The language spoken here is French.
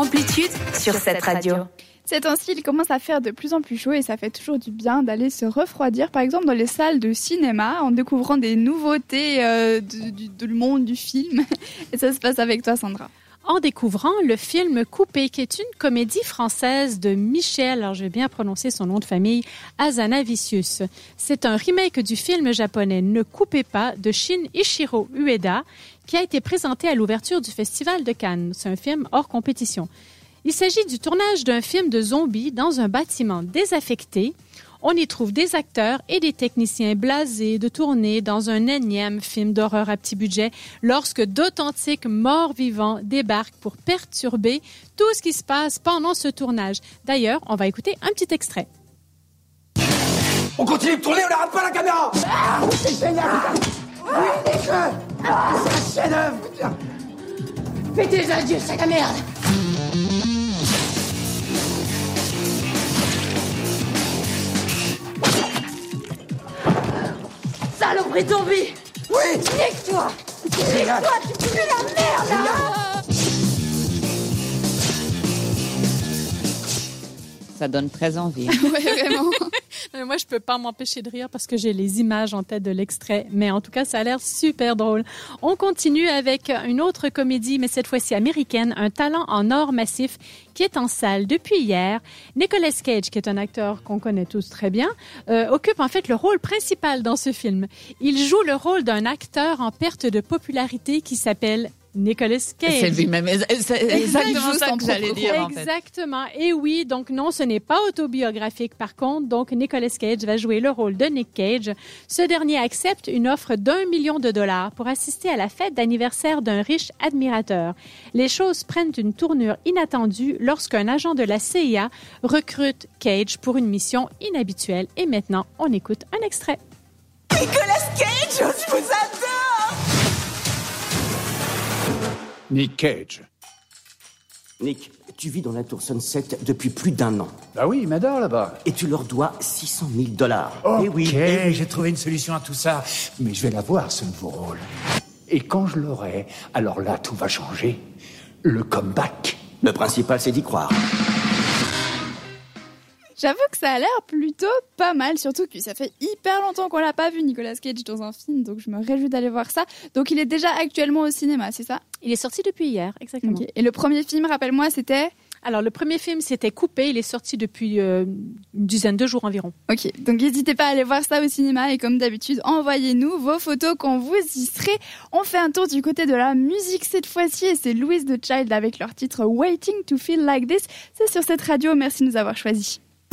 Amplitude sur cette radio. C'est ainsi, il commence à faire de plus en plus chaud et ça fait toujours du bien d'aller se refroidir, par exemple dans les salles de cinéma, en découvrant des nouveautés euh, du, du, du monde du film. Et ça se passe avec toi, Sandra en découvrant le film Coupé, qui est une comédie française de Michel, alors je vais bien prononcer son nom de famille, Azanavicius. C'est un remake du film japonais Ne coupez pas de Shin Ichiro Ueda, qui a été présenté à l'ouverture du Festival de Cannes. C'est un film hors compétition. Il s'agit du tournage d'un film de zombies dans un bâtiment désaffecté. On y trouve des acteurs et des techniciens blasés de tourner dans un énième film d'horreur à petit budget lorsque d'authentiques morts vivants débarquent pour perturber tout ce qui se passe pendant ce tournage. D'ailleurs, on va écouter un petit extrait. On continue de tourner, on n'arrête pas la caméra ah, C'est génial Oui, ah, C'est un chef-d'œuvre tes adieux, sac à merde Saloperie zombie Oui. Nique-toi Nique-toi, tu pues la merde là Ça donne très envie. ouais, vraiment. Mais moi, je peux pas m'empêcher de rire parce que j'ai les images en tête de l'extrait. Mais en tout cas, ça a l'air super drôle. On continue avec une autre comédie, mais cette fois-ci américaine, Un talent en or massif qui est en salle depuis hier. Nicolas Cage, qui est un acteur qu'on connaît tous très bien, euh, occupe en fait le rôle principal dans ce film. Il joue le rôle d'un acteur en perte de popularité qui s'appelle Nicolas Cage. C'est lui-même. C'est exactement ça que j'allais dire. Exactement. En fait. Et oui, donc non, ce n'est pas autobiographique. Par contre, donc Nicolas Cage va jouer le rôle de Nick Cage. Ce dernier accepte une offre d'un million de dollars pour assister à la fête d'anniversaire d'un riche admirateur. Les choses prennent une tournure inattendue lorsqu'un agent de la CIA recrute Cage pour une mission inhabituelle. Et maintenant, on écoute un extrait. Nicolas Cage, Nick Cage. Nick, tu vis dans la tour Sunset depuis plus d'un an. Bah oui, il m'adore là-bas. Et tu leur dois 600 000 dollars. Ok, Eh oui, eh j'ai trouvé une solution à tout ça. Mais je vais l'avoir, ce nouveau rôle. Et quand je l'aurai, alors là, tout va changer. Le comeback. Le principal, c'est d'y croire. J'avoue que ça a l'air plutôt pas mal, surtout que ça fait hyper longtemps qu'on l'a pas vu Nicolas Cage dans un film, donc je me réjouis d'aller voir ça. Donc il est déjà actuellement au cinéma, c'est ça? Il est sorti depuis hier, exactement. Et le premier film, rappelle-moi, c'était? Alors, le premier film, c'était Coupé. Il est sorti depuis euh, une dizaine de jours environ. Ok, donc n'hésitez pas à aller voir ça au cinéma et comme d'habitude, envoyez-nous vos photos quand vous y serez. On fait un tour du côté de la musique cette fois-ci et c'est Louise the Child avec leur titre Waiting to Feel Like This. C'est sur cette radio, merci de nous avoir choisis.